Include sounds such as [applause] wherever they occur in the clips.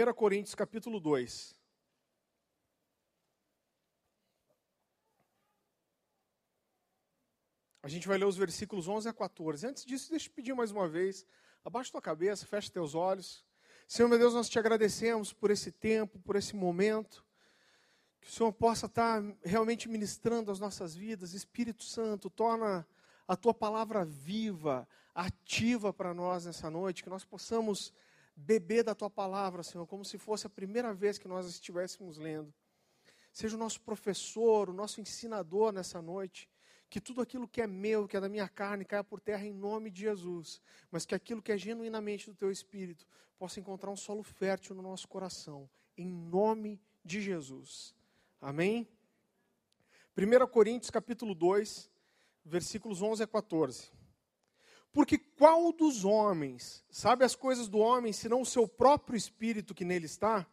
1 Coríntios capítulo 2. A gente vai ler os versículos 11 a 14. Antes disso, deixa eu pedir mais uma vez. Abaixa tua cabeça, fecha teus olhos. Senhor, meu Deus, nós te agradecemos por esse tempo, por esse momento. Que o Senhor possa estar realmente ministrando as nossas vidas. Espírito Santo, torna a tua palavra viva, ativa para nós nessa noite. Que nós possamos beber da tua palavra, Senhor, como se fosse a primeira vez que nós estivéssemos lendo. Seja o nosso professor, o nosso ensinador nessa noite que tudo aquilo que é meu, que é da minha carne, caia por terra em nome de Jesus, mas que aquilo que é genuinamente do teu espírito possa encontrar um solo fértil no nosso coração, em nome de Jesus. Amém? 1 Coríntios capítulo 2, versículos 11 a 14. Porque qual dos homens sabe as coisas do homem, senão o seu próprio espírito que nele está?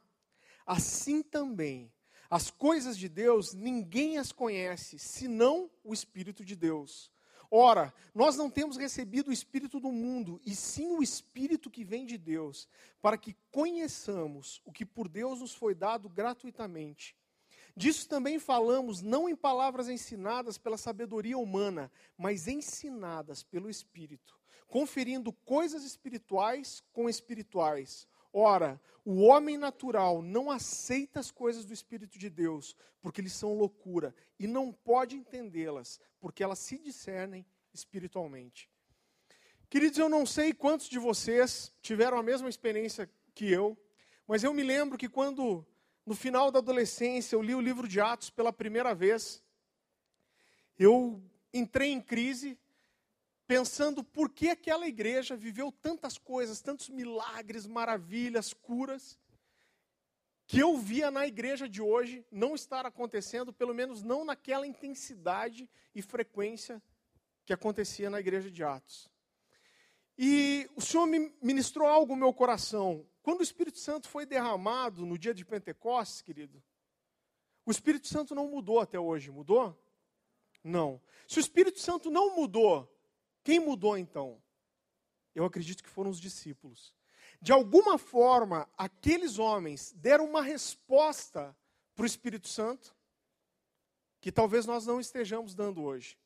Assim também as coisas de Deus, ninguém as conhece, senão o Espírito de Deus. Ora, nós não temos recebido o Espírito do mundo, e sim o Espírito que vem de Deus, para que conheçamos o que por Deus nos foi dado gratuitamente. Disso também falamos, não em palavras ensinadas pela sabedoria humana, mas ensinadas pelo Espírito, conferindo coisas espirituais com espirituais. Ora, o homem natural não aceita as coisas do Espírito de Deus, porque eles são loucura, e não pode entendê-las, porque elas se discernem espiritualmente. Queridos, eu não sei quantos de vocês tiveram a mesma experiência que eu, mas eu me lembro que quando, no final da adolescência, eu li o livro de Atos pela primeira vez, eu entrei em crise pensando por que aquela igreja viveu tantas coisas, tantos milagres, maravilhas, curas, que eu via na igreja de hoje não estar acontecendo, pelo menos não naquela intensidade e frequência que acontecia na igreja de Atos. E o Senhor me ministrou algo no meu coração. Quando o Espírito Santo foi derramado no dia de Pentecostes, querido, o Espírito Santo não mudou até hoje, mudou? Não. Se o Espírito Santo não mudou, quem mudou então? Eu acredito que foram os discípulos. De alguma forma, aqueles homens deram uma resposta para o Espírito Santo que talvez nós não estejamos dando hoje.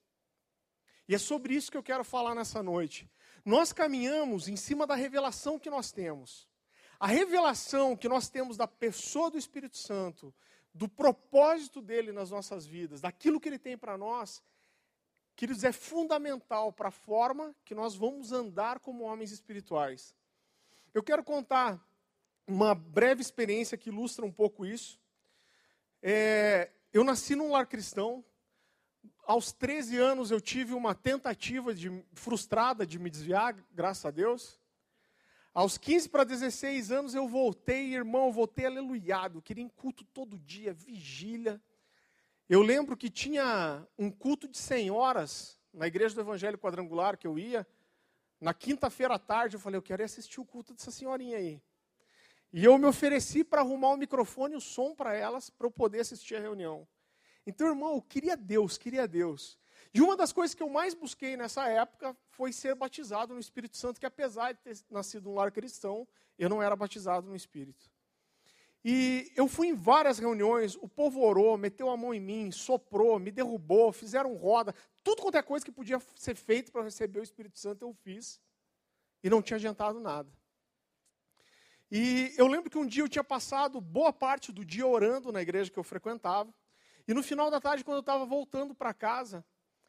E é sobre isso que eu quero falar nessa noite. Nós caminhamos em cima da revelação que nós temos. A revelação que nós temos da pessoa do Espírito Santo, do propósito dele nas nossas vidas, daquilo que ele tem para nós, Queridos, é fundamental para a forma que nós vamos andar como homens espirituais. Eu quero contar uma breve experiência que ilustra um pouco isso. É, eu nasci num lar cristão. Aos 13 anos eu tive uma tentativa de, frustrada de me desviar, graças a Deus. Aos 15 para 16 anos eu voltei, irmão, eu voltei aleluiado. Queria em culto todo dia, vigília. Eu lembro que tinha um culto de senhoras na igreja do Evangelho Quadrangular que eu ia. Na quinta-feira à tarde eu falei, eu quero assistir o culto dessa senhorinha aí. E eu me ofereci para arrumar o microfone e o som para elas, para eu poder assistir a reunião. Então, irmão, eu queria Deus, queria Deus. E uma das coisas que eu mais busquei nessa época foi ser batizado no Espírito Santo, que apesar de ter nascido num lar cristão, eu não era batizado no Espírito. E eu fui em várias reuniões, o povo orou, meteu a mão em mim, soprou, me derrubou, fizeram roda, tudo quanto é coisa que podia ser feito para receber o Espírito Santo eu fiz. E não tinha adiantado nada. E eu lembro que um dia eu tinha passado boa parte do dia orando na igreja que eu frequentava. E no final da tarde, quando eu estava voltando para casa,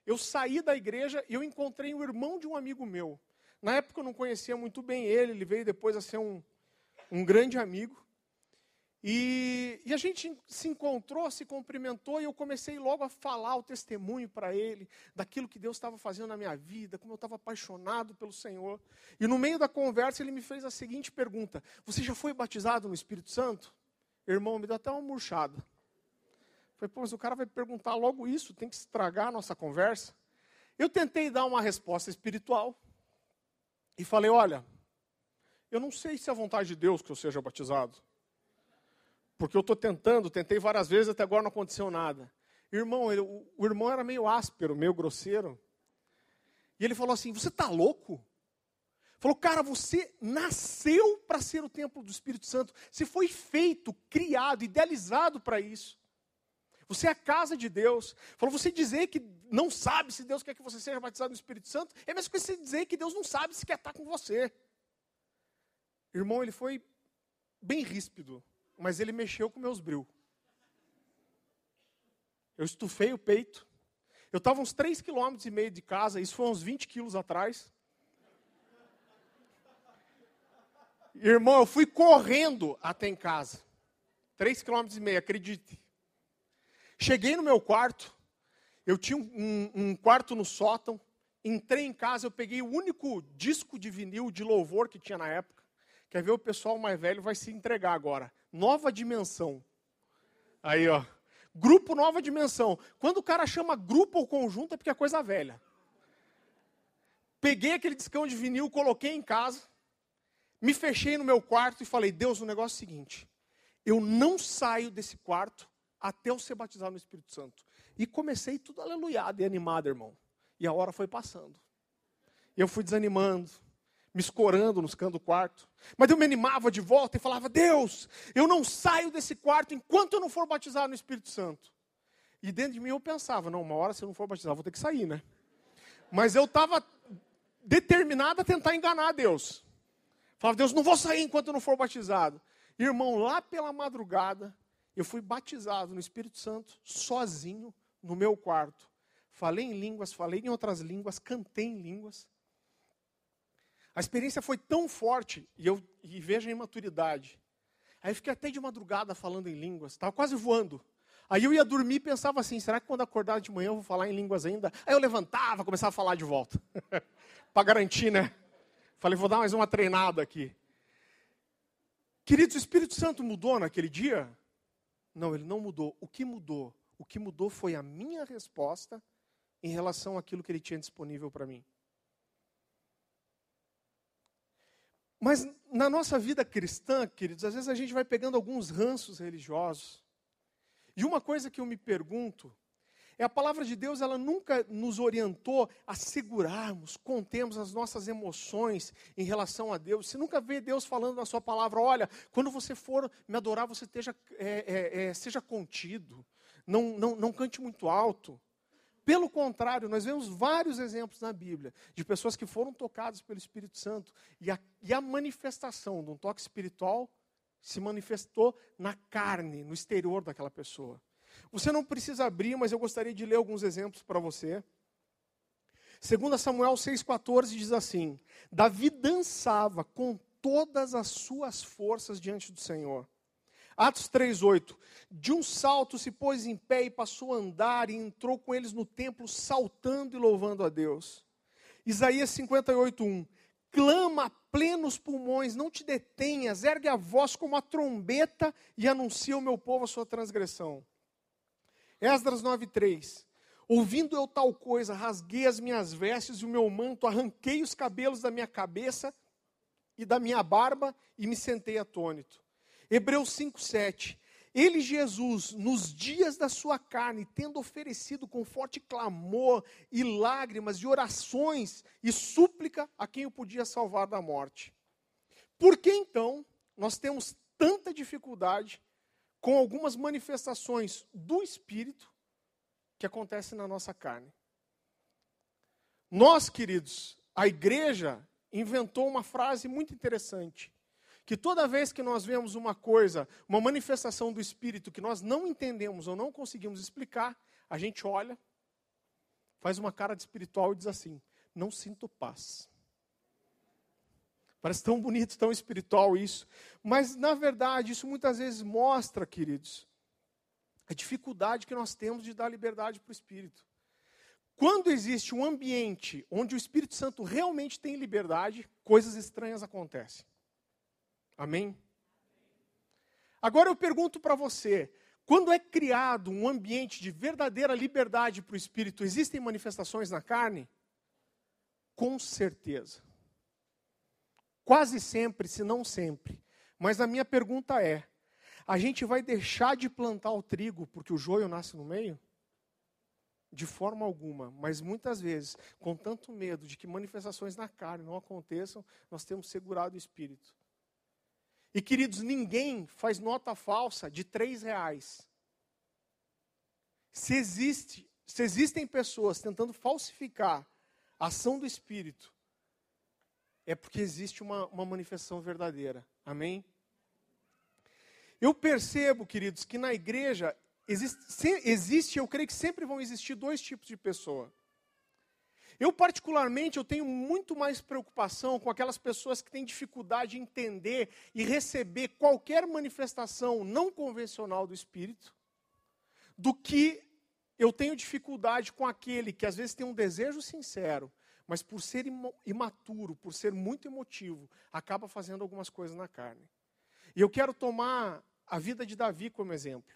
eu saí da igreja e eu encontrei o irmão de um amigo meu. Na época eu não conhecia muito bem ele, ele veio depois a ser um, um grande amigo. E, e, a gente se encontrou, se cumprimentou, e eu comecei logo a falar o testemunho para ele, daquilo que Deus estava fazendo na minha vida, como eu estava apaixonado pelo Senhor. E no meio da conversa, ele me fez a seguinte pergunta: Você já foi batizado no Espírito Santo? Irmão, me deu até uma murchada. Falei, pô, mas o cara vai perguntar logo isso, tem que estragar a nossa conversa. Eu tentei dar uma resposta espiritual e falei: Olha, eu não sei se é a vontade de Deus que eu seja batizado. Porque eu estou tentando, tentei várias vezes, até agora não aconteceu nada. Irmão, ele, o, o, irmão era meio áspero, meio grosseiro. E ele falou assim: Você está louco? Falou, cara, você nasceu para ser o templo do Espírito Santo. Você foi feito, criado, idealizado para isso. Você é a casa de Deus. Falou, você dizer que não sabe se Deus quer que você seja batizado no Espírito Santo, é mesmo que você dizer que Deus não sabe se quer estar com você. Irmão, ele foi bem ríspido, mas ele mexeu com meus bril. Eu estufei o peito. Eu estava uns 3,5 km e meio de casa, isso foi uns 20 quilos atrás. Irmão, eu fui correndo até em casa. 3,5 km e meio, acredite. Cheguei no meu quarto, eu tinha um, um, quarto no sótão, entrei em casa, eu peguei o único disco de vinil de louvor que tinha na época. Quer ver o pessoal mais velho vai se entregar agora. Nova Dimensão. Aí, ó. Grupo Nova Dimensão. Quando o cara chama grupo ou conjunto é porque é coisa velha. Peguei aquele discão de vinil, coloquei em casa, me fechei no meu quarto e falei: Deus, o negócio é o seguinte. Eu não saio desse quarto até eu ser batizado no Espírito Santo. E comecei tudo aleluiado e animado, irmão. E a hora foi passando. Eu fui desanimando, me escorando nos cantos do quarto. Mas eu me animava de volta e falava: Deus, eu não saio desse quarto enquanto eu não for batizado no Espírito Santo. E dentro de mim eu pensava: não, uma hora se eu não for batizado, vou ter que sair, né? Mas eu estava determinado a tentar enganar Deus. Falava: Deus, não vou sair enquanto eu não for batizado. Irmão, lá pela madrugada, eu fui batizado no Espírito Santo, sozinho, no meu quarto. Falei em línguas, falei em outras línguas, cantei em línguas. A experiência foi tão forte, e eu e vejo a imaturidade. Aí fiquei até de madrugada falando em línguas, estava quase voando. Aí eu ia dormir e pensava assim: será que quando acordar de manhã eu vou falar em línguas ainda? Aí eu levantava, começava a falar de volta. [laughs] Para garantir, né? Falei, vou dar mais uma treinada aqui. Queridos, o Espírito Santo mudou naquele dia? Não, ele não mudou. O que mudou? O que mudou foi a minha resposta em relação àquilo que ele tinha disponível para mim. Mas na nossa vida cristã, queridos, às vezes a gente vai pegando alguns ranços religiosos. E uma coisa que eu me pergunto é a palavra de Deus, ela nunca nos orientou a segurarmos, contemos as nossas emoções em relação a Deus. Você nunca vê Deus falando na sua palavra, olha, quando você for me adorar, você esteja, é, é, é, seja contido, não, não, não cante muito alto. Pelo contrário, nós vemos vários exemplos na Bíblia de pessoas que foram tocadas pelo Espírito Santo e a, e a manifestação de um toque espiritual se manifestou na carne, no exterior daquela pessoa. Você não precisa abrir, mas eu gostaria de ler alguns exemplos para você. Segundo Samuel 6,14 diz assim: Davi dançava com todas as suas forças diante do Senhor. Atos 3,8: De um salto se pôs em pé e passou a andar e entrou com eles no templo, saltando e louvando a Deus. Isaías 58,1: Clama a plenos pulmões, não te detenhas, ergue a voz como a trombeta e anuncia ao meu povo a sua transgressão. Esdras 9:3. Ouvindo eu tal coisa, rasguei as minhas vestes e o meu manto, arranquei os cabelos da minha cabeça e da minha barba e me sentei atônito. Hebreus 5:7. Ele, Jesus, nos dias da sua carne, tendo oferecido com forte clamor e lágrimas e orações e súplica a quem o podia salvar da morte. Por que então nós temos tanta dificuldade com algumas manifestações do Espírito que acontecem na nossa carne. Nós, queridos, a igreja inventou uma frase muito interessante. Que toda vez que nós vemos uma coisa, uma manifestação do Espírito que nós não entendemos ou não conseguimos explicar, a gente olha, faz uma cara de espiritual e diz assim: Não sinto paz. Parece tão bonito, tão espiritual isso. Mas, na verdade, isso muitas vezes mostra, queridos, a dificuldade que nós temos de dar liberdade para o Espírito. Quando existe um ambiente onde o Espírito Santo realmente tem liberdade, coisas estranhas acontecem. Amém? Agora eu pergunto para você: quando é criado um ambiente de verdadeira liberdade para o Espírito, existem manifestações na carne? Com certeza. Quase sempre, se não sempre. Mas a minha pergunta é: a gente vai deixar de plantar o trigo porque o joio nasce no meio? de forma alguma, mas muitas vezes, com tanto medo de que manifestações na carne não aconteçam, nós temos segurado o espírito. E queridos, ninguém faz nota falsa de três reais. Se, existe, se existem pessoas tentando falsificar a ação do Espírito, é porque existe uma, uma manifestação verdadeira. Amém? Eu percebo, queridos, que na igreja existe, existe, eu creio que sempre vão existir dois tipos de pessoa. Eu, particularmente, eu tenho muito mais preocupação com aquelas pessoas que têm dificuldade em entender e receber qualquer manifestação não convencional do Espírito, do que eu tenho dificuldade com aquele que às vezes tem um desejo sincero, mas por ser imaturo, por ser muito emotivo, acaba fazendo algumas coisas na carne. E eu quero tomar a vida de Davi como exemplo.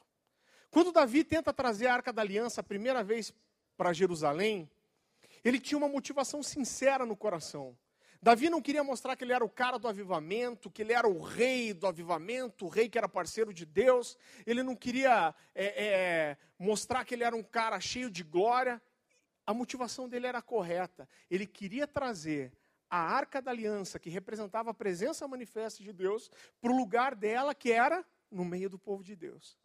Quando Davi tenta trazer a arca da aliança a primeira vez para Jerusalém, ele tinha uma motivação sincera no coração. Davi não queria mostrar que ele era o cara do avivamento, que ele era o rei do avivamento, o rei que era parceiro de Deus. Ele não queria é, é, mostrar que ele era um cara cheio de glória. A motivação dele era correta. Ele queria trazer a arca da aliança, que representava a presença manifesta de Deus, para o lugar dela, que era no meio do povo de Deus.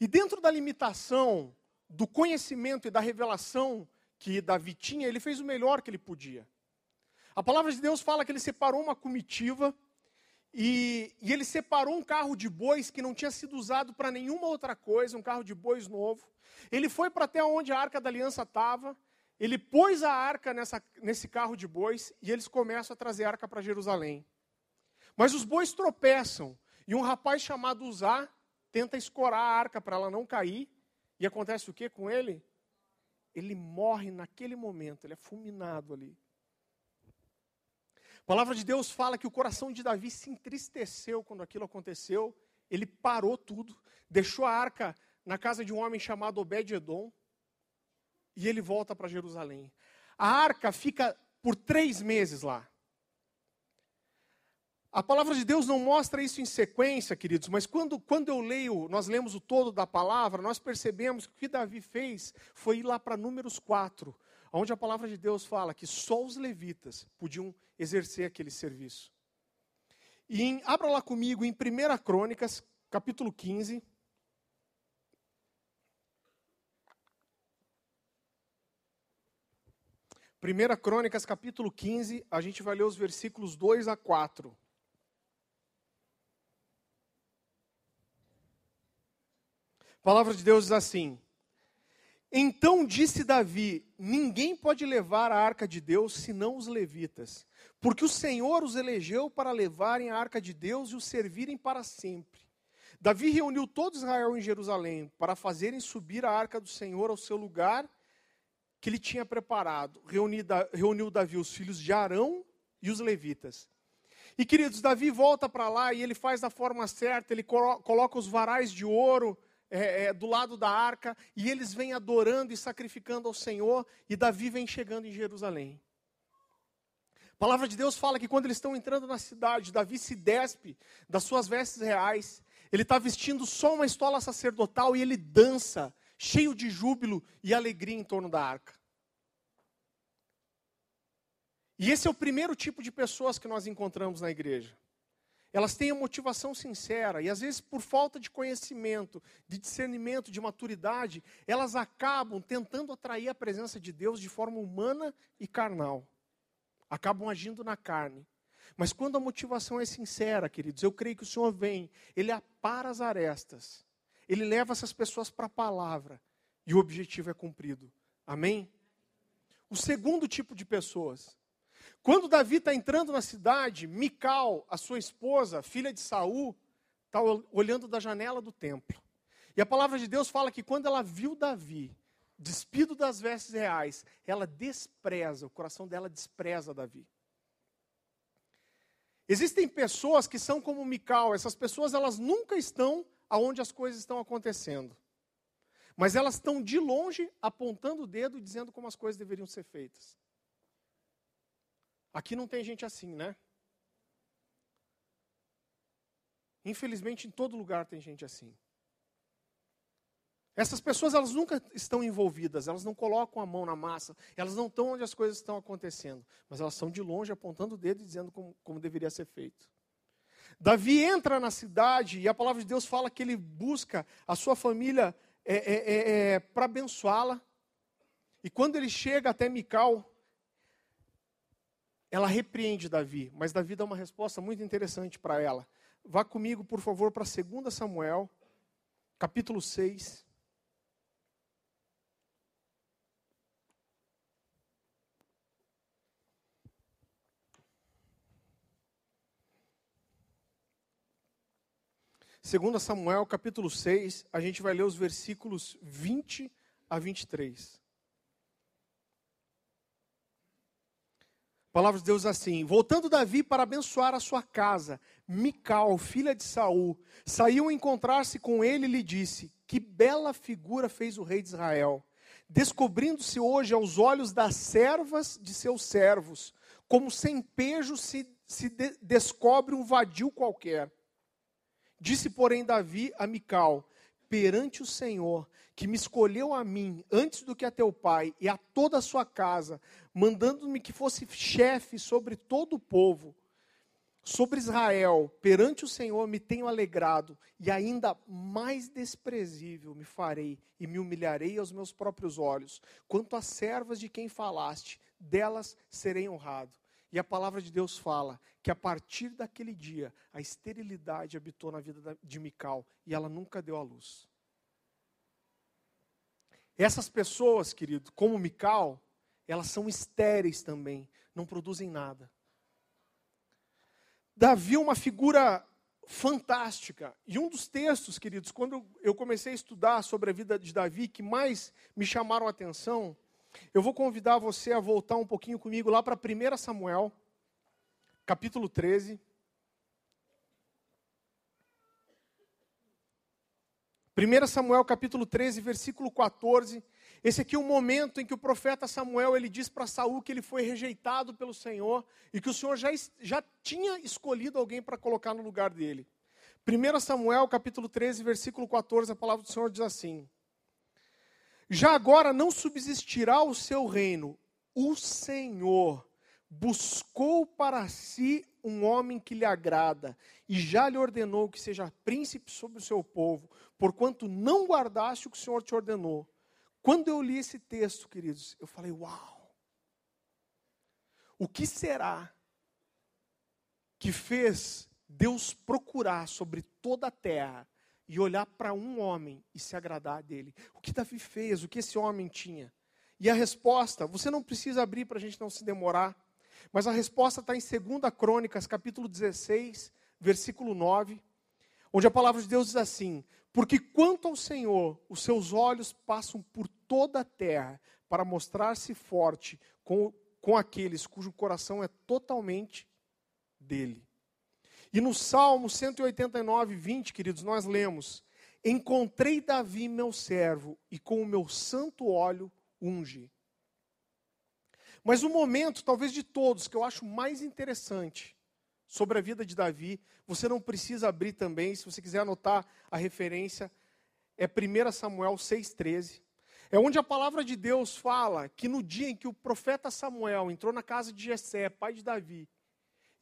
E dentro da limitação do conhecimento e da revelação que Davi tinha, ele fez o melhor que ele podia. A palavra de Deus fala que ele separou uma comitiva e, e ele separou um carro de bois que não tinha sido usado para nenhuma outra coisa, um carro de bois novo. Ele foi para até onde a arca da aliança estava, ele pôs a arca nessa, nesse carro de bois e eles começam a trazer a arca para Jerusalém. Mas os bois tropeçam e um rapaz chamado Uzá tenta escorar a arca para ela não cair. E acontece o que com ele? Ele morre naquele momento, ele é fulminado ali. A palavra de Deus fala que o coração de Davi se entristeceu quando aquilo aconteceu. Ele parou tudo, deixou a arca na casa de um homem chamado Obed-Edom e ele volta para Jerusalém. A arca fica por três meses lá. A palavra de Deus não mostra isso em sequência, queridos, mas quando, quando eu leio, nós lemos o todo da palavra, nós percebemos que o que Davi fez foi ir lá para Números 4, onde a palavra de Deus fala que só os levitas podiam exercer aquele serviço. E em, abra lá comigo em 1 Crônicas, capítulo 15. Primeira Crônicas, capítulo 15, a gente vai ler os versículos 2 a 4. A palavra de Deus diz assim: Então disse Davi: Ninguém pode levar a arca de Deus senão os levitas, porque o Senhor os elegeu para levarem a arca de Deus e o servirem para sempre. Davi reuniu todo Israel em Jerusalém para fazerem subir a arca do Senhor ao seu lugar que ele tinha preparado. Reuniu Davi os filhos de Arão e os levitas. E queridos, Davi volta para lá e ele faz da forma certa, ele coloca os varais de ouro é, é, do lado da arca, e eles vêm adorando e sacrificando ao Senhor, e Davi vem chegando em Jerusalém. A palavra de Deus fala que quando eles estão entrando na cidade, Davi se despe das suas vestes reais, ele está vestindo só uma estola sacerdotal e ele dança, cheio de júbilo e alegria em torno da arca. E esse é o primeiro tipo de pessoas que nós encontramos na igreja. Elas têm a motivação sincera e às vezes por falta de conhecimento, de discernimento, de maturidade, elas acabam tentando atrair a presença de Deus de forma humana e carnal. Acabam agindo na carne. Mas quando a motivação é sincera, queridos, eu creio que o Senhor vem, ele apara as arestas, ele leva essas pessoas para a palavra e o objetivo é cumprido. Amém? O segundo tipo de pessoas quando Davi está entrando na cidade, Mical, a sua esposa, filha de Saul, está olhando da janela do templo. E a palavra de Deus fala que quando ela viu Davi, despido das vestes reais, ela despreza, o coração dela despreza Davi. Existem pessoas que são como Mical, essas pessoas elas nunca estão aonde as coisas estão acontecendo. Mas elas estão de longe apontando o dedo e dizendo como as coisas deveriam ser feitas. Aqui não tem gente assim, né? Infelizmente, em todo lugar tem gente assim. Essas pessoas elas nunca estão envolvidas, elas não colocam a mão na massa, elas não estão onde as coisas estão acontecendo, mas elas estão de longe apontando o dedo e dizendo como, como deveria ser feito. Davi entra na cidade e a palavra de Deus fala que ele busca a sua família é, é, é, é para abençoá-la. E quando ele chega até Mical, ela repreende Davi, mas Davi dá uma resposta muito interessante para ela. Vá comigo, por favor, para 2 Samuel, capítulo 6. Segundo Samuel, capítulo 6, a gente vai ler os versículos 20 a 23. A palavra de Deus assim: Voltando Davi para abençoar a sua casa, Mical, filha de Saul, saiu a encontrar-se com ele e lhe disse: Que bela figura fez o rei de Israel, descobrindo-se hoje aos olhos das servas de seus servos, como sem pejo se, se de, descobre um vadio qualquer. Disse, porém, Davi a Mical: Perante o Senhor, que me escolheu a mim antes do que a teu pai e a toda a sua casa, mandando-me que fosse chefe sobre todo o povo, sobre Israel, perante o Senhor me tenho alegrado, e ainda mais desprezível me farei e me humilharei aos meus próprios olhos. Quanto às servas de quem falaste, delas serei honrado. E a palavra de Deus fala que a partir daquele dia a esterilidade habitou na vida de Mical e ela nunca deu à luz. Essas pessoas, querido, como Mical, elas são estéreis também, não produzem nada. Davi é uma figura fantástica. E um dos textos, queridos, quando eu comecei a estudar sobre a vida de Davi, que mais me chamaram a atenção, eu vou convidar você a voltar um pouquinho comigo lá para 1 Samuel, capítulo 13. 1 Samuel capítulo 13, versículo 14. Esse aqui é o momento em que o profeta Samuel ele diz para Saul que ele foi rejeitado pelo Senhor e que o Senhor já, já tinha escolhido alguém para colocar no lugar dele. 1 Samuel capítulo 13, versículo 14, a palavra do Senhor diz assim: já agora não subsistirá o seu reino. O Senhor buscou para si um homem que lhe agrada, e já lhe ordenou que seja príncipe sobre o seu povo, porquanto não guardaste o que o Senhor te ordenou. Quando eu li esse texto, queridos, eu falei: Uau! O que será que fez Deus procurar sobre toda a terra e olhar para um homem e se agradar dele. O que Davi fez, o que esse homem tinha. E a resposta, você não precisa abrir para a gente não se demorar, mas a resposta está em 2 Crônicas, capítulo 16, versículo 9, onde a palavra de Deus diz assim: Porque quanto ao Senhor, os seus olhos passam por toda a terra para mostrar-se forte com, com aqueles cujo coração é totalmente dele. E no Salmo 189, 20, queridos, nós lemos: Encontrei Davi, meu servo, e com o meu santo óleo unge. Mas o momento, talvez de todos, que eu acho mais interessante sobre a vida de Davi, você não precisa abrir também, se você quiser anotar a referência, é 1 Samuel 6,13. É onde a palavra de Deus fala que no dia em que o profeta Samuel entrou na casa de Jessé, pai de Davi,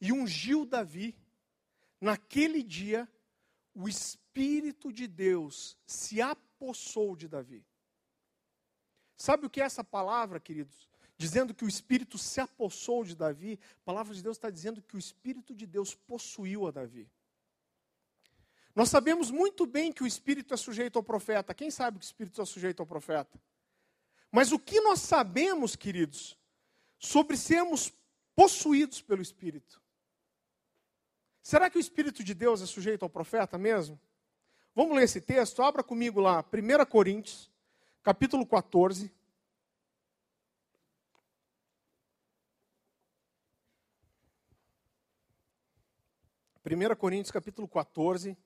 e ungiu Davi, Naquele dia, o Espírito de Deus se apossou de Davi. Sabe o que é essa palavra, queridos? Dizendo que o Espírito se apossou de Davi, a palavra de Deus está dizendo que o Espírito de Deus possuiu a Davi. Nós sabemos muito bem que o Espírito é sujeito ao profeta. Quem sabe que o Espírito é sujeito ao profeta? Mas o que nós sabemos, queridos, sobre sermos possuídos pelo Espírito? Será que o Espírito de Deus é sujeito ao profeta mesmo? Vamos ler esse texto? Abra comigo lá, 1 Coríntios, capítulo 14. Primeira Coríntios capítulo 14.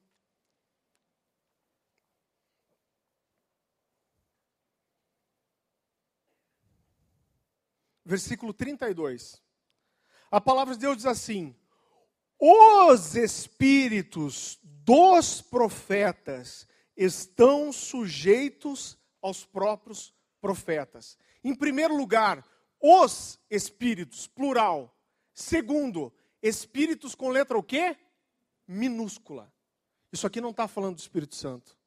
Versículo 32. A palavra de Deus diz assim: os espíritos dos profetas estão sujeitos aos próprios profetas. Em primeiro lugar, os espíritos, plural. Segundo, espíritos com letra o quê? Minúscula. Isso aqui não está falando do Espírito Santo.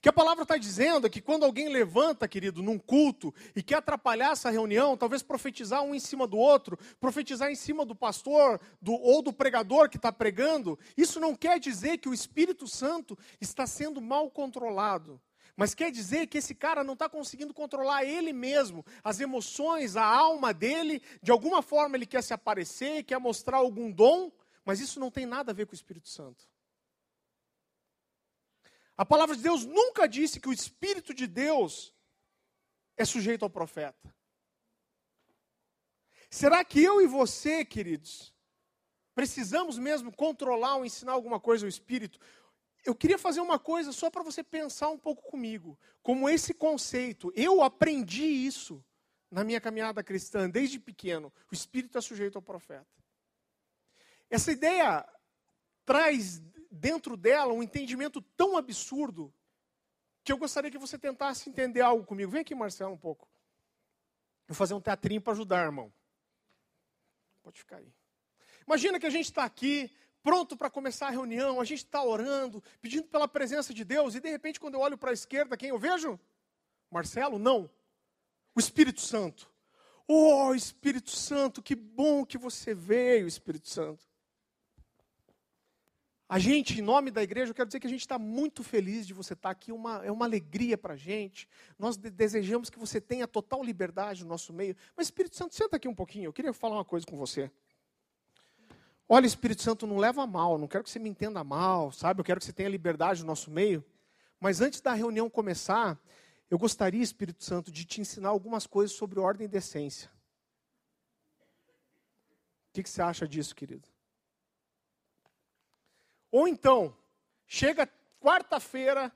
Que a palavra está dizendo é que quando alguém levanta, querido, num culto e quer atrapalhar essa reunião, talvez profetizar um em cima do outro, profetizar em cima do pastor do, ou do pregador que está pregando, isso não quer dizer que o Espírito Santo está sendo mal controlado. Mas quer dizer que esse cara não está conseguindo controlar ele mesmo, as emoções, a alma dele, de alguma forma ele quer se aparecer, quer mostrar algum dom, mas isso não tem nada a ver com o Espírito Santo. A palavra de Deus nunca disse que o Espírito de Deus é sujeito ao profeta. Será que eu e você, queridos, precisamos mesmo controlar ou ensinar alguma coisa ao Espírito? Eu queria fazer uma coisa só para você pensar um pouco comigo, como esse conceito. Eu aprendi isso na minha caminhada cristã desde pequeno. O Espírito é sujeito ao profeta. Essa ideia traz dentro dela um entendimento tão absurdo que eu gostaria que você tentasse entender algo comigo. Vem aqui, Marcelo, um pouco. Vou fazer um teatrinho para ajudar, irmão. Pode ficar aí. Imagina que a gente está aqui, pronto para começar a reunião, a gente está orando, pedindo pela presença de Deus, e de repente, quando eu olho para a esquerda, quem eu vejo? Marcelo? Não. O Espírito Santo. Oh, Espírito Santo, que bom que você veio, Espírito Santo. A gente, em nome da igreja, eu quero dizer que a gente está muito feliz de você estar tá aqui, uma, é uma alegria para a gente. Nós de desejamos que você tenha total liberdade no nosso meio. Mas, Espírito Santo, senta aqui um pouquinho, eu queria falar uma coisa com você. Olha, Espírito Santo, não leva mal, não quero que você me entenda mal, sabe? Eu quero que você tenha liberdade no nosso meio. Mas antes da reunião começar, eu gostaria, Espírito Santo, de te ensinar algumas coisas sobre ordem e decência. O que, que você acha disso, querido? Ou então, chega quarta-feira,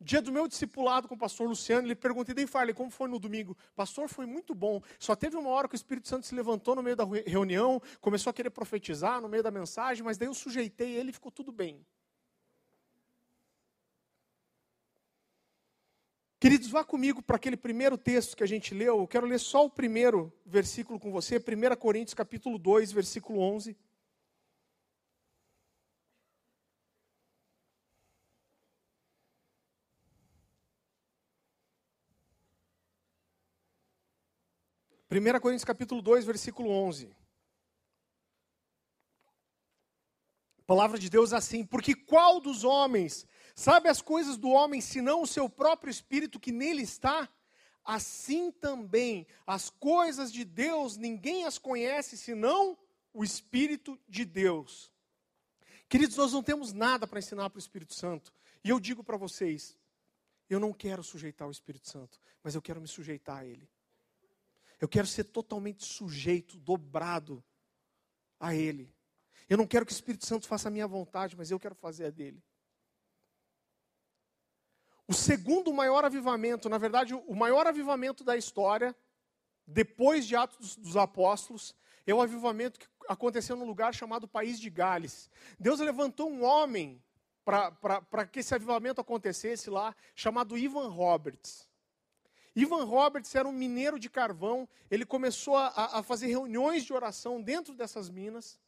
dia do meu discipulado com o pastor Luciano, ele pergunta, e daí Farley, como foi no domingo? Pastor, foi muito bom. Só teve uma hora que o Espírito Santo se levantou no meio da reunião, começou a querer profetizar no meio da mensagem, mas daí eu sujeitei ele e ficou tudo bem. Queridos, vá comigo para aquele primeiro texto que a gente leu. Eu quero ler só o primeiro versículo com você, 1 Coríntios capítulo 2, versículo 11. 1 Coríntios capítulo 2, versículo 11. A palavra de Deus é assim: Porque qual dos homens sabe as coisas do homem, senão o seu próprio espírito que nele está? Assim também as coisas de Deus ninguém as conhece senão o Espírito de Deus. Queridos, nós não temos nada para ensinar para o Espírito Santo. E eu digo para vocês, eu não quero sujeitar o Espírito Santo, mas eu quero me sujeitar a Ele. Eu quero ser totalmente sujeito, dobrado a Ele. Eu não quero que o Espírito Santo faça a minha vontade, mas eu quero fazer a dele. O segundo maior avivamento, na verdade, o maior avivamento da história, depois de Atos dos Apóstolos, é o avivamento que aconteceu num lugar chamado País de Gales. Deus levantou um homem para que esse avivamento acontecesse lá, chamado Ivan Roberts. Ivan Roberts era um mineiro de carvão, ele começou a, a fazer reuniões de oração dentro dessas minas.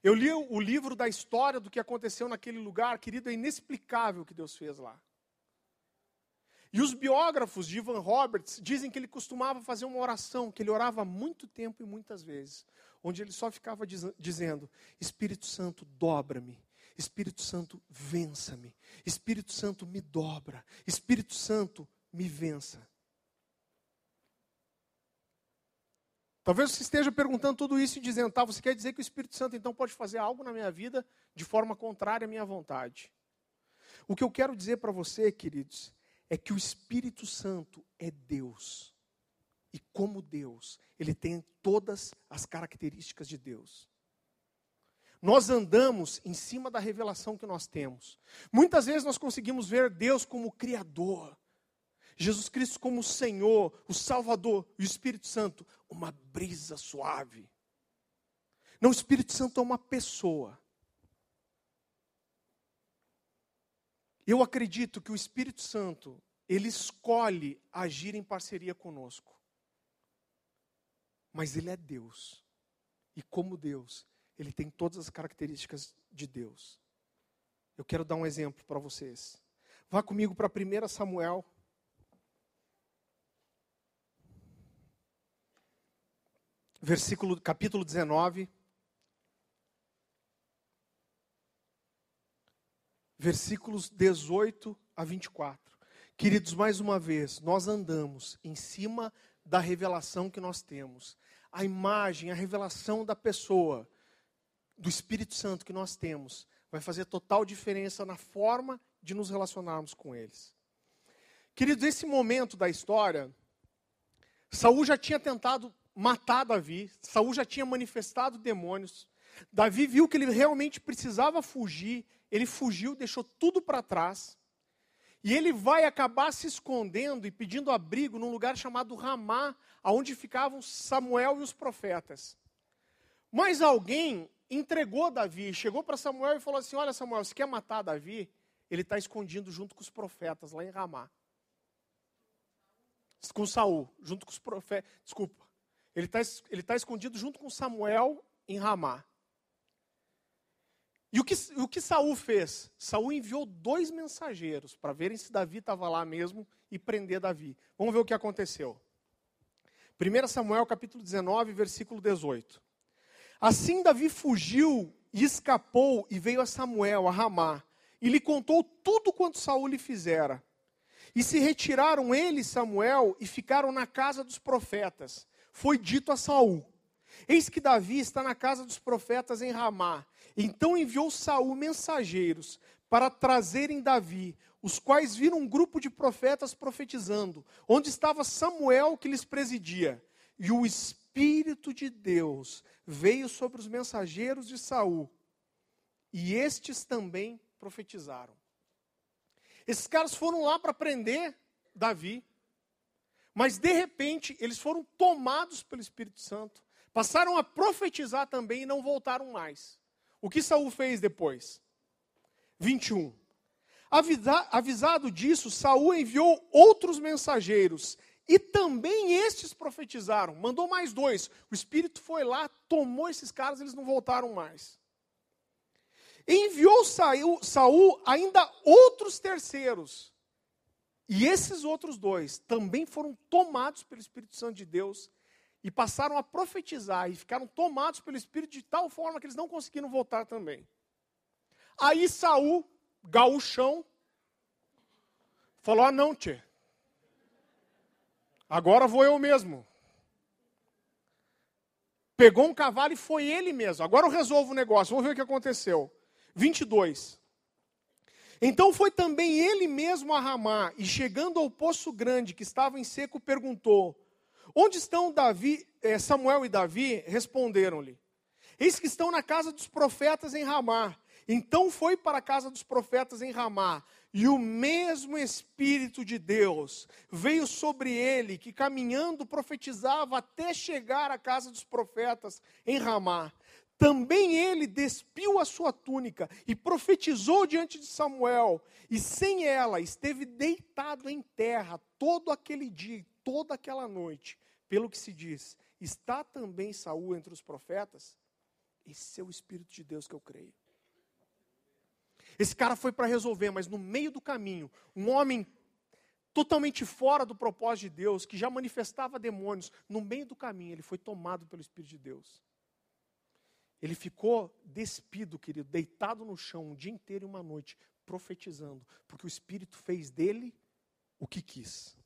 Eu li o livro da história do que aconteceu naquele lugar, querido, é inexplicável o que Deus fez lá. E os biógrafos de Ivan Roberts dizem que ele costumava fazer uma oração, que ele orava muito tempo e muitas vezes, onde ele só ficava diz, dizendo: Espírito Santo, dobra-me. Espírito Santo, vença-me. Espírito Santo, me dobra. Espírito Santo, me vença. Talvez você esteja perguntando tudo isso e dizendo, tá, você quer dizer que o Espírito Santo então pode fazer algo na minha vida de forma contrária à minha vontade? O que eu quero dizer para você, queridos, é que o Espírito Santo é Deus. E como Deus, ele tem todas as características de Deus. Nós andamos em cima da revelação que nós temos. Muitas vezes nós conseguimos ver Deus como Criador, Jesus Cristo como o Senhor, o Salvador e o Espírito Santo, uma brisa suave. Não, o Espírito Santo é uma pessoa. Eu acredito que o Espírito Santo, ele escolhe agir em parceria conosco. Mas ele é Deus. E como Deus, ele tem todas as características de Deus. Eu quero dar um exemplo para vocês. Vá comigo para 1 Samuel. Versículo, capítulo 19. Versículos 18 a 24. Queridos, mais uma vez, nós andamos em cima da revelação que nós temos. A imagem, a revelação da pessoa, do Espírito Santo que nós temos, vai fazer total diferença na forma de nos relacionarmos com eles. Queridos, esse momento da história, Saul já tinha tentado matar Davi, Saul já tinha manifestado demônios. Davi viu que ele realmente precisava fugir, ele fugiu, deixou tudo para trás. E ele vai acabar se escondendo e pedindo abrigo num lugar chamado Ramá, aonde ficavam Samuel e os profetas. Mas alguém entregou Davi, chegou para Samuel e falou assim: Olha, Samuel, se quer matar Davi, ele está escondido junto com os profetas lá em Ramá. Com Saul, junto com os profetas. Desculpa. Ele está ele tá escondido junto com Samuel em Ramá. E o que, o que Saul fez? Saul enviou dois mensageiros para verem se Davi estava lá mesmo e prender Davi. Vamos ver o que aconteceu. 1 Samuel capítulo 19, versículo 18. Assim Davi fugiu e escapou e veio a Samuel, a Ramá, e lhe contou tudo quanto Saul lhe fizera. E se retiraram ele e Samuel e ficaram na casa dos profetas. Foi dito a Saul: Eis que Davi está na casa dos profetas em Ramá. Então enviou Saul mensageiros para trazerem Davi, os quais viram um grupo de profetas profetizando, onde estava Samuel que lhes presidia. E o Espírito de Deus veio sobre os mensageiros de Saul, e estes também profetizaram. Esses caras foram lá para prender Davi, mas de repente eles foram tomados pelo Espírito Santo, passaram a profetizar também e não voltaram mais. O que Saul fez depois? 21. Avisa, avisado disso, Saul enviou outros mensageiros e também estes profetizaram. Mandou mais dois. O Espírito foi lá, tomou esses caras, eles não voltaram mais. Enviou Saul ainda outros terceiros. E esses outros dois também foram tomados pelo Espírito Santo de Deus e passaram a profetizar e ficaram tomados pelo Espírito de tal forma que eles não conseguiram voltar também. Aí Saul, gaúchão, falou: Ah, não, tchê. Agora vou eu mesmo. Pegou um cavalo e foi ele mesmo. Agora eu resolvo o negócio. Vamos ver o que aconteceu. 22. Então foi também ele mesmo a Ramá, e chegando ao poço grande que estava em seco, perguntou: Onde estão Davi, eh, Samuel e Davi? Responderam-lhe: Eis que estão na casa dos profetas em Ramá. Então foi para a casa dos profetas em Ramá, e o mesmo Espírito de Deus veio sobre ele, que caminhando profetizava até chegar à casa dos profetas em Ramá. Também ele despiu a sua túnica e profetizou diante de Samuel, e sem ela esteve deitado em terra todo aquele dia e toda aquela noite. Pelo que se diz, está também Saul entre os profetas? Esse é o Espírito de Deus que eu creio. Esse cara foi para resolver, mas no meio do caminho, um homem totalmente fora do propósito de Deus, que já manifestava demônios, no meio do caminho ele foi tomado pelo Espírito de Deus. Ele ficou despido, querido, deitado no chão um dia inteiro e uma noite, profetizando, porque o Espírito fez dele o que quis.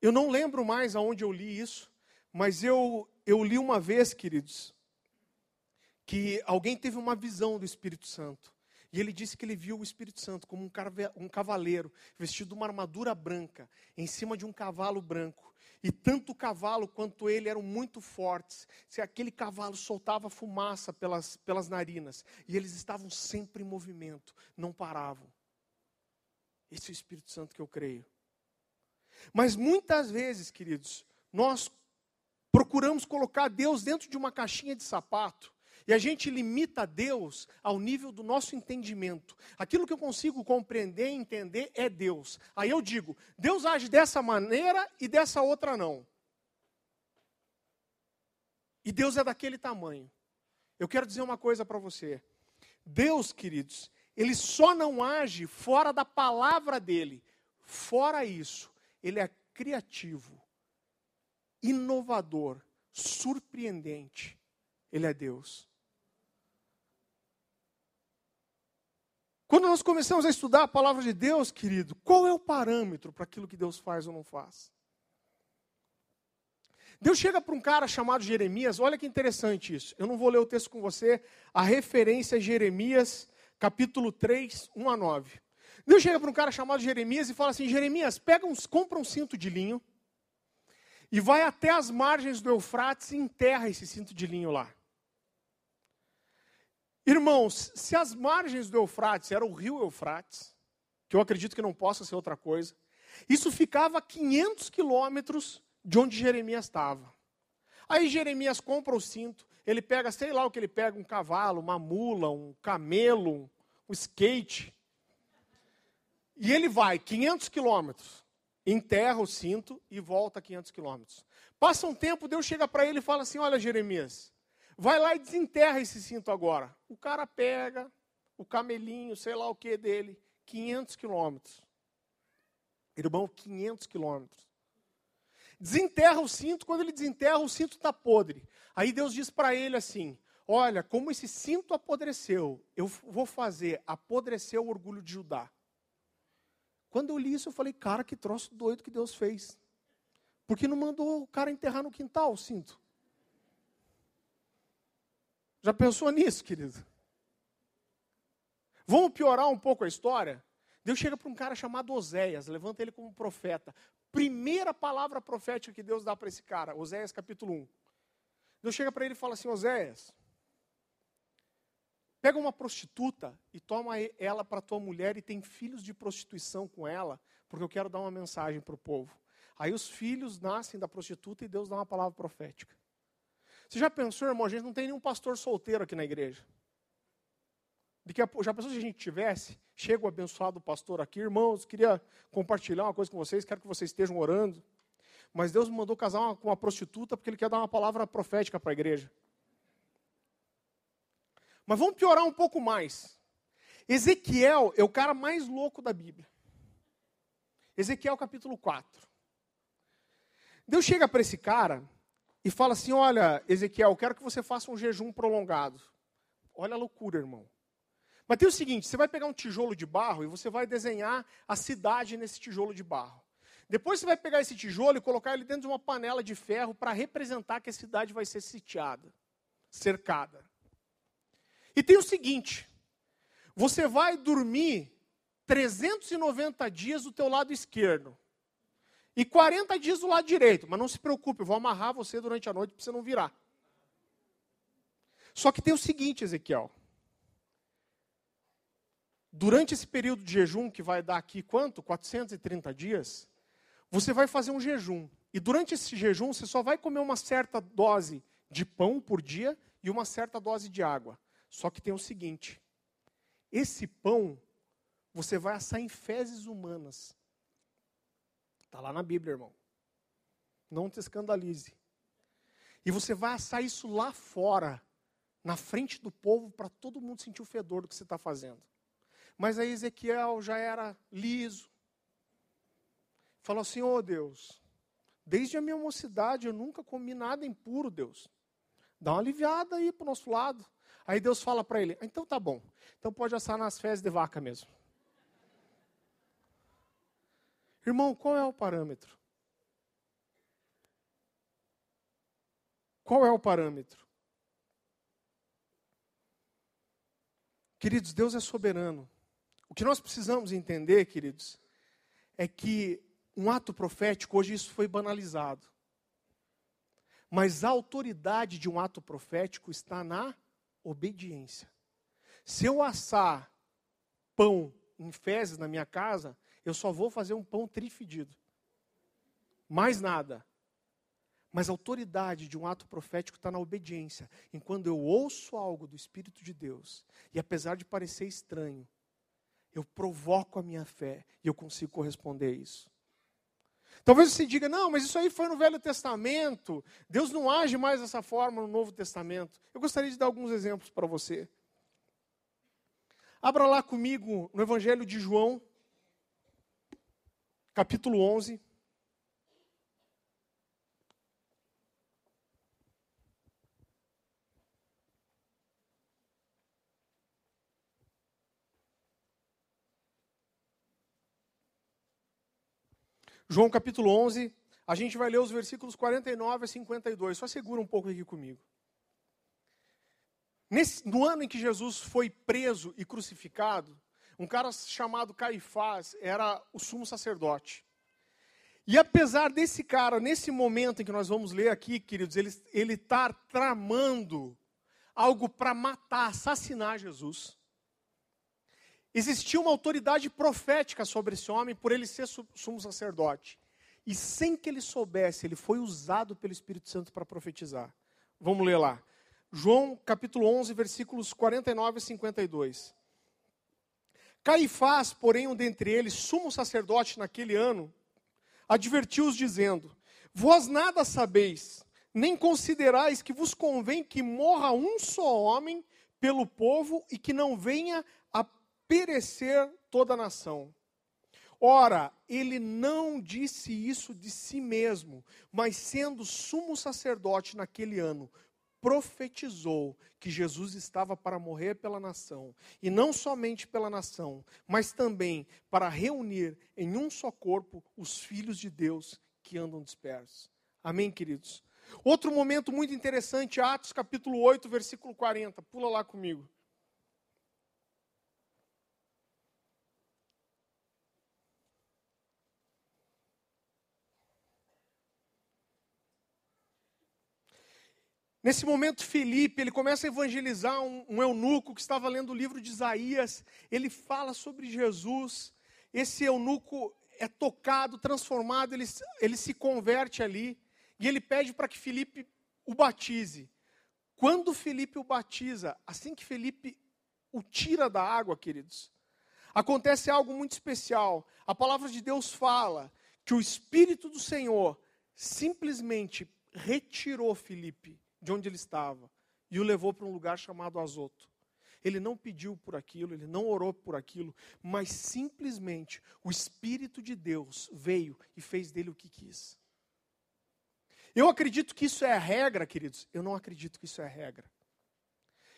Eu não lembro mais aonde eu li isso, mas eu, eu li uma vez, queridos, que alguém teve uma visão do Espírito Santo. E ele disse que ele viu o Espírito Santo como um cavaleiro, vestido de uma armadura branca, em cima de um cavalo branco. E tanto o cavalo quanto ele eram muito fortes. Se aquele cavalo soltava fumaça pelas, pelas narinas. E eles estavam sempre em movimento, não paravam. Esse é o Espírito Santo que eu creio. Mas muitas vezes, queridos, nós procuramos colocar Deus dentro de uma caixinha de sapato E a gente limita Deus ao nível do nosso entendimento. Aquilo que eu consigo compreender e entender é Deus. Aí eu digo, Deus age dessa maneira e dessa outra não. E Deus é daquele tamanho. Eu quero dizer uma coisa para você. Deus, queridos, ele só não age fora da palavra dele. Fora isso, ele é criativo, inovador, surpreendente. Ele é Deus. Quando nós começamos a estudar a palavra de Deus, querido, qual é o parâmetro para aquilo que Deus faz ou não faz? Deus chega para um cara chamado Jeremias, olha que interessante isso. Eu não vou ler o texto com você, a referência é Jeremias, capítulo 3, 1 a 9. Deus chega para um cara chamado Jeremias e fala assim: Jeremias, pega uns, compra um cinto de linho e vai até as margens do Eufrates e enterra esse cinto de linho lá. Irmãos, se as margens do Eufrates era o rio Eufrates, que eu acredito que não possa ser outra coisa, isso ficava a 500 quilômetros de onde Jeremias estava. Aí Jeremias compra o cinto, ele pega, sei lá o que ele pega, um cavalo, uma mula, um camelo, um skate. E ele vai 500 quilômetros, enterra o cinto e volta 500 quilômetros. Passa um tempo, Deus chega para ele e fala assim: Olha, Jeremias, vai lá e desenterra esse cinto agora. O cara pega o camelinho, sei lá o que dele, 500 quilômetros. Irmão, 500 quilômetros. Desenterra o cinto, quando ele desenterra, o cinto está podre. Aí Deus diz para ele assim: Olha, como esse cinto apodreceu, eu vou fazer apodrecer o orgulho de Judá. Quando eu li isso, eu falei, cara, que troço doido que Deus fez. Porque não mandou o cara enterrar no quintal o cinto? Já pensou nisso, querido? Vamos piorar um pouco a história? Deus chega para um cara chamado Oséias, levanta ele como profeta primeira palavra profética que Deus dá para esse cara, Oséias capítulo 1. Deus chega para ele e fala assim: Oséias, pega uma prostituta e toma ela para tua mulher e tem filhos de prostituição com ela, porque eu quero dar uma mensagem para o povo. Aí os filhos nascem da prostituta e Deus dá uma palavra profética. Você já pensou, irmão? A gente não tem nenhum pastor solteiro aqui na igreja. De que a, já pensou se a gente tivesse? Chega o abençoado pastor aqui, irmãos, queria compartilhar uma coisa com vocês, quero que vocês estejam orando. Mas Deus me mandou casar uma, com uma prostituta porque Ele quer dar uma palavra profética para a igreja. Mas vamos piorar um pouco mais. Ezequiel é o cara mais louco da Bíblia. Ezequiel capítulo 4. Deus chega para esse cara e fala assim: Olha, Ezequiel, eu quero que você faça um jejum prolongado. Olha a loucura, irmão. Mas tem o seguinte: você vai pegar um tijolo de barro e você vai desenhar a cidade nesse tijolo de barro. Depois você vai pegar esse tijolo e colocar ele dentro de uma panela de ferro para representar que a cidade vai ser sitiada, cercada. E tem o seguinte: você vai dormir 390 dias do teu lado esquerdo e 40 dias do lado direito. Mas não se preocupe, eu vou amarrar você durante a noite para você não virar. Só que tem o seguinte, Ezequiel durante esse período de jejum, que vai dar aqui quanto? 430 dias, você vai fazer um jejum. E durante esse jejum, você só vai comer uma certa dose de pão por dia e uma certa dose de água. Só que tem o seguinte: esse pão você vai assar em fezes humanas. Está lá na Bíblia, irmão. Não te escandalize. E você vai assar isso lá fora, na frente do povo, para todo mundo sentir o fedor do que você está fazendo. Mas aí Ezequiel já era liso. Falou assim: Ô oh, Deus, desde a minha mocidade eu nunca comi nada impuro, Deus. Dá uma aliviada aí para o nosso lado. Aí Deus fala para ele: então tá bom, então pode assar nas fezes de vaca mesmo. Irmão, qual é o parâmetro? Qual é o parâmetro? Queridos, Deus é soberano. O que nós precisamos entender, queridos, é que um ato profético, hoje isso foi banalizado. Mas a autoridade de um ato profético está na obediência. Se eu assar pão em fezes na minha casa, eu só vou fazer um pão trifedido. Mais nada. Mas a autoridade de um ato profético está na obediência. Em quando eu ouço algo do Espírito de Deus, e apesar de parecer estranho, eu provoco a minha fé e eu consigo corresponder a isso. Talvez você diga, não, mas isso aí foi no Velho Testamento. Deus não age mais dessa forma no Novo Testamento. Eu gostaria de dar alguns exemplos para você. Abra lá comigo no Evangelho de João, capítulo 11. João capítulo 11, a gente vai ler os versículos 49 a 52. Só segura um pouco aqui comigo. Nesse, no ano em que Jesus foi preso e crucificado, um cara chamado Caifás era o sumo sacerdote. E apesar desse cara, nesse momento em que nós vamos ler aqui, queridos, ele está tramando algo para matar, assassinar Jesus. Existia uma autoridade profética sobre esse homem por ele ser sumo sacerdote. E sem que ele soubesse, ele foi usado pelo Espírito Santo para profetizar. Vamos ler lá. João capítulo 11, versículos 49 e 52. Caifás, porém, um dentre eles, sumo sacerdote naquele ano, advertiu-os dizendo: Vós nada sabeis, nem considerais que vos convém que morra um só homem pelo povo e que não venha a perecer toda a nação. Ora, ele não disse isso de si mesmo, mas sendo sumo sacerdote naquele ano, profetizou que Jesus estava para morrer pela nação, e não somente pela nação, mas também para reunir em um só corpo os filhos de Deus que andam dispersos. Amém, queridos? Outro momento muito interessante, Atos capítulo 8, versículo 40. Pula lá comigo. Nesse momento, Felipe, ele começa a evangelizar um, um, eunuco que estava lendo o livro de Isaías. Ele fala sobre Jesus. Esse eunuco é tocado, transformado, ele, ele se converte ali. E ele pede para que Felipe o batize. Quando Felipe o batiza, assim que Felipe o tira da água, queridos, acontece algo muito especial. A palavra de Deus fala que o Espírito do Senhor simplesmente retirou Felipe de onde ele estava e o levou para um lugar chamado Azoto. Ele não pediu por aquilo, ele não orou por aquilo, mas simplesmente o Espírito de Deus veio e fez dele o que quis. Eu acredito que isso é a regra, queridos. Eu não acredito que isso é a regra.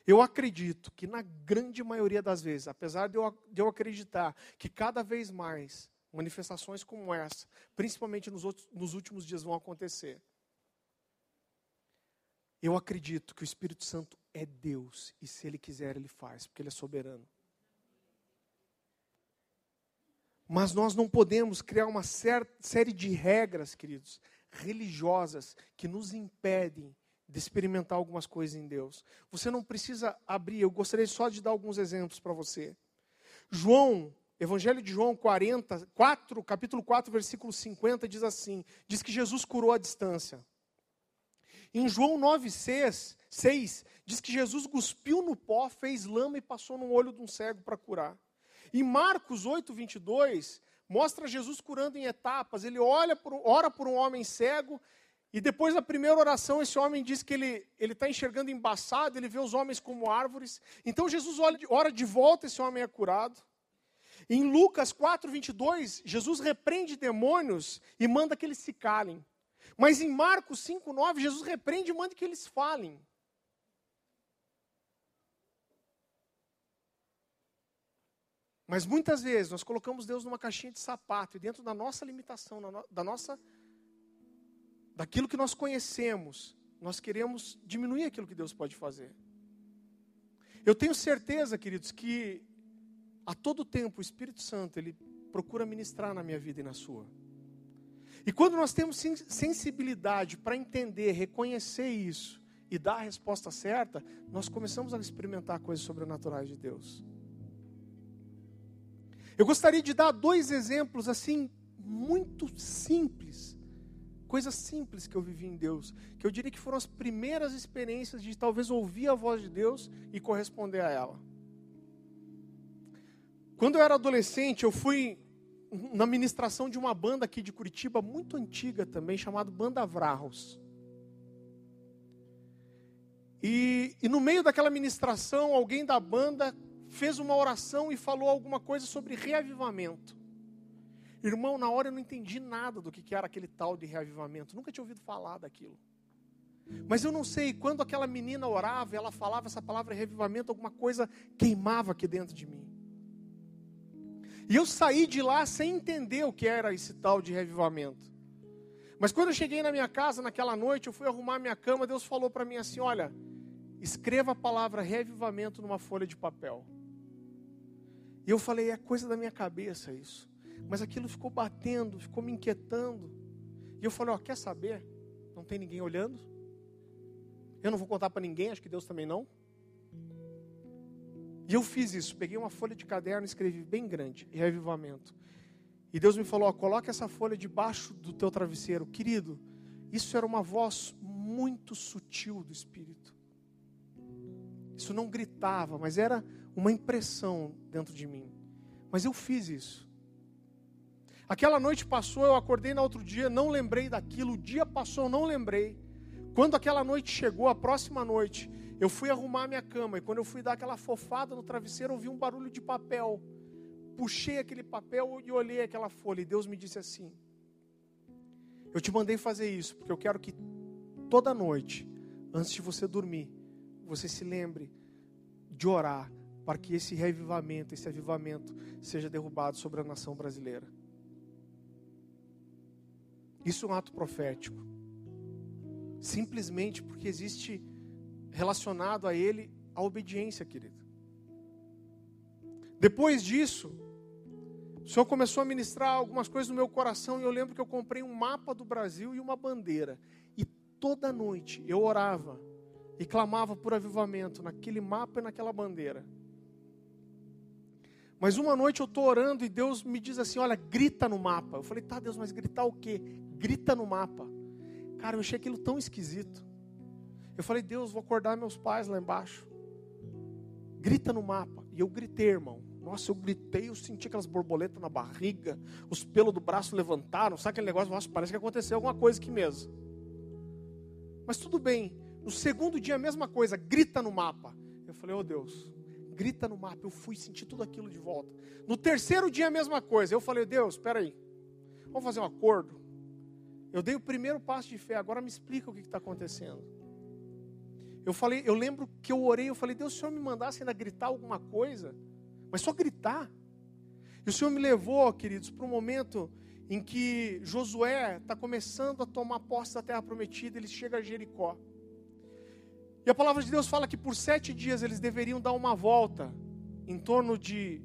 Eu acredito que na grande maioria das vezes, apesar de eu, de eu acreditar que cada vez mais manifestações como essa, principalmente nos, outros, nos últimos dias, vão acontecer, eu acredito que o Espírito Santo é Deus e se Ele quiser, Ele faz, porque Ele é soberano. Mas nós não podemos criar uma série de regras, queridos, religiosas, que nos impedem de experimentar algumas coisas em Deus. Você não precisa abrir, eu gostaria só de dar alguns exemplos para você. João, Evangelho de João 40, 4, capítulo 4, versículo 50, diz assim: diz que Jesus curou a distância. Em João 9, 6, 6 diz que Jesus cuspiu no pó, fez lama e passou no olho de um cego para curar. Em Marcos 8, 22, mostra Jesus curando em etapas. Ele olha por, ora por um homem cego e depois da primeira oração, esse homem diz que ele está enxergando embaçado, ele vê os homens como árvores. Então Jesus de, ora de volta, esse homem é curado. Em Lucas 4, 22, Jesus repreende demônios e manda que eles se calem. Mas em Marcos 5,9, Jesus repreende e manda que eles falem. Mas muitas vezes nós colocamos Deus numa caixinha de sapato e dentro da nossa limitação, da nossa daquilo que nós conhecemos, nós queremos diminuir aquilo que Deus pode fazer. Eu tenho certeza, queridos, que a todo tempo o Espírito Santo ele procura ministrar na minha vida e na sua. E quando nós temos sensibilidade para entender, reconhecer isso e dar a resposta certa, nós começamos a experimentar coisas sobrenaturais de Deus. Eu gostaria de dar dois exemplos assim muito simples Coisas simples que eu vivi em Deus, que eu diria que foram as primeiras experiências de talvez ouvir a voz de Deus e corresponder a ela. Quando eu era adolescente, eu fui na ministração de uma banda aqui de Curitiba, muito antiga também, chamada Banda Vrarros. E, e no meio daquela ministração, alguém da banda fez uma oração e falou alguma coisa sobre reavivamento. Irmão, na hora eu não entendi nada do que era aquele tal de reavivamento, nunca tinha ouvido falar daquilo. Mas eu não sei, quando aquela menina orava, ela falava essa palavra reavivamento, alguma coisa queimava aqui dentro de mim. E eu saí de lá sem entender o que era esse tal de reavivamento. Mas quando eu cheguei na minha casa naquela noite, eu fui arrumar minha cama, Deus falou para mim assim: Olha, escreva a palavra reavivamento numa folha de papel. E eu falei: É coisa da minha cabeça isso. Mas aquilo ficou batendo, ficou me inquietando. E eu falei: Ó, quer saber? Não tem ninguém olhando? Eu não vou contar para ninguém, acho que Deus também não. E eu fiz isso, peguei uma folha de caderno escrevi bem grande, reavivamento. E Deus me falou: ó, coloque essa folha debaixo do teu travesseiro. Querido, isso era uma voz muito sutil do Espírito. Isso não gritava, mas era uma impressão dentro de mim. Mas eu fiz isso. Aquela noite passou, eu acordei no outro dia, não lembrei daquilo. O dia passou, não lembrei. Quando aquela noite chegou, a próxima noite, eu fui arrumar minha cama e quando eu fui dar aquela fofada no travesseiro, ouvi um barulho de papel. Puxei aquele papel e olhei aquela folha e Deus me disse assim: Eu te mandei fazer isso porque eu quero que toda noite, antes de você dormir, você se lembre de orar para que esse revivamento, esse avivamento seja derrubado sobre a nação brasileira. Isso é um ato profético. Simplesmente porque existe relacionado a ele a obediência, querido. Depois disso, o Senhor começou a ministrar algumas coisas no meu coração e eu lembro que eu comprei um mapa do Brasil e uma bandeira. E toda noite eu orava e clamava por avivamento naquele mapa e naquela bandeira. Mas uma noite eu estou orando e Deus me diz assim: Olha, grita no mapa. Eu falei, tá, Deus, mas gritar o quê? Grita no mapa. Cara, eu achei aquilo tão esquisito. Eu falei, Deus, vou acordar meus pais lá embaixo. Grita no mapa. E eu gritei, irmão. Nossa, eu gritei, eu senti aquelas borboletas na barriga, os pelos do braço levantaram, sabe aquele negócio? Nossa, parece que aconteceu alguma coisa aqui mesmo. Mas tudo bem. No segundo dia, a mesma coisa, grita no mapa. Eu falei, oh Deus, grita no mapa. Eu fui sentir tudo aquilo de volta. No terceiro dia, a mesma coisa. Eu falei, Deus, espera aí. Vamos fazer um acordo. Eu dei o primeiro passo de fé, agora me explica o que está acontecendo. Eu falei, eu lembro que eu orei, eu falei, Deus, se o Senhor me mandasse ainda gritar alguma coisa, mas só gritar. E o Senhor me levou, queridos, para um momento em que Josué está começando a tomar posse da terra prometida, ele chega a Jericó. E a palavra de Deus fala que por sete dias eles deveriam dar uma volta em torno de,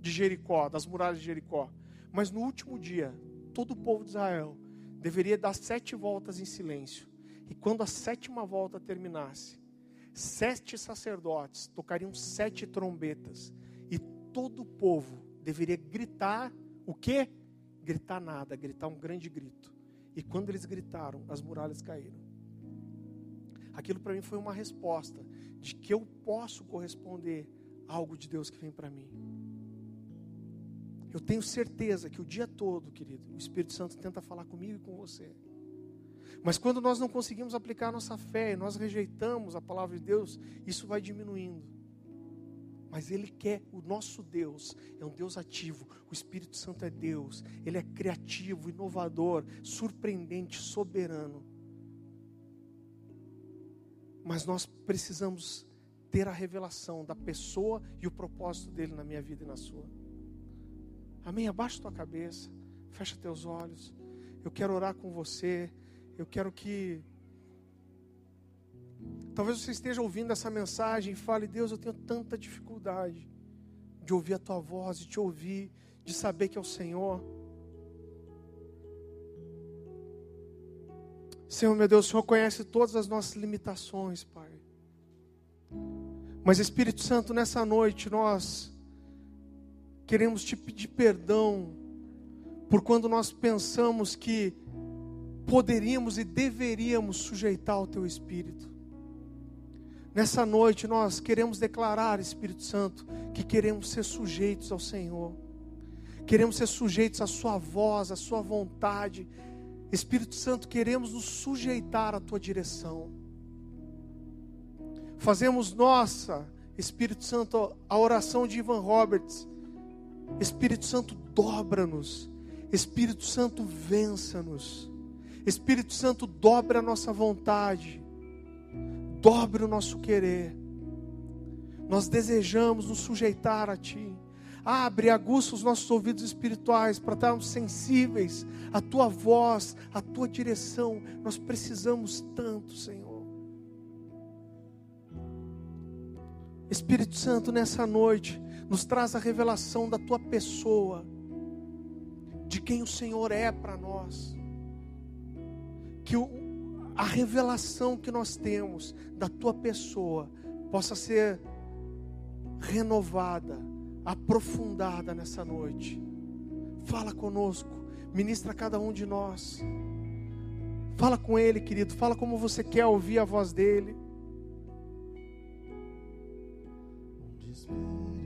de Jericó, das muralhas de Jericó. Mas no último dia, todo o povo de Israel deveria dar sete voltas em silêncio. E quando a sétima volta terminasse, sete sacerdotes tocariam sete trombetas e todo o povo deveria gritar o quê? Gritar nada, gritar um grande grito. E quando eles gritaram, as muralhas caíram. Aquilo para mim foi uma resposta de que eu posso corresponder a algo de Deus que vem para mim. Eu tenho certeza que o dia todo, querido, o Espírito Santo tenta falar comigo e com você. Mas quando nós não conseguimos aplicar a nossa fé, nós rejeitamos a palavra de Deus, isso vai diminuindo. Mas Ele quer, o nosso Deus é um Deus ativo, o Espírito Santo é Deus, Ele é criativo, inovador, surpreendente, soberano. Mas nós precisamos ter a revelação da pessoa e o propósito dele na minha vida e na sua. Amém? Abaixa tua cabeça, fecha teus olhos. Eu quero orar com você. Eu quero que talvez você esteja ouvindo essa mensagem e fale: Deus, eu tenho tanta dificuldade de ouvir a tua voz, de te ouvir, de saber que é o Senhor. Senhor, meu Deus, o Senhor conhece todas as nossas limitações, Pai. Mas Espírito Santo, nessa noite nós queremos te pedir perdão por quando nós pensamos que poderíamos e deveríamos sujeitar ao teu espírito. Nessa noite nós queremos declarar, Espírito Santo, que queremos ser sujeitos ao Senhor. Queremos ser sujeitos à sua voz, à sua vontade. Espírito Santo, queremos nos sujeitar à tua direção. Fazemos nossa, Espírito Santo, a oração de Ivan Roberts. Espírito Santo, dobra-nos. Espírito Santo, vença-nos. Espírito Santo, dobra a nossa vontade. Dobre o nosso querer. Nós desejamos nos sujeitar a Ti. Abre, aguça os nossos ouvidos espirituais para estarmos sensíveis à Tua voz, à Tua direção. Nós precisamos tanto, Senhor. Espírito Santo, nessa noite, nos traz a revelação da tua pessoa, de quem o Senhor é para nós. Que o, a revelação que nós temos da tua pessoa possa ser renovada, aprofundada nessa noite. Fala conosco, ministra a cada um de nós. Fala com Ele, querido, fala como você quer ouvir a voz dele. Espírito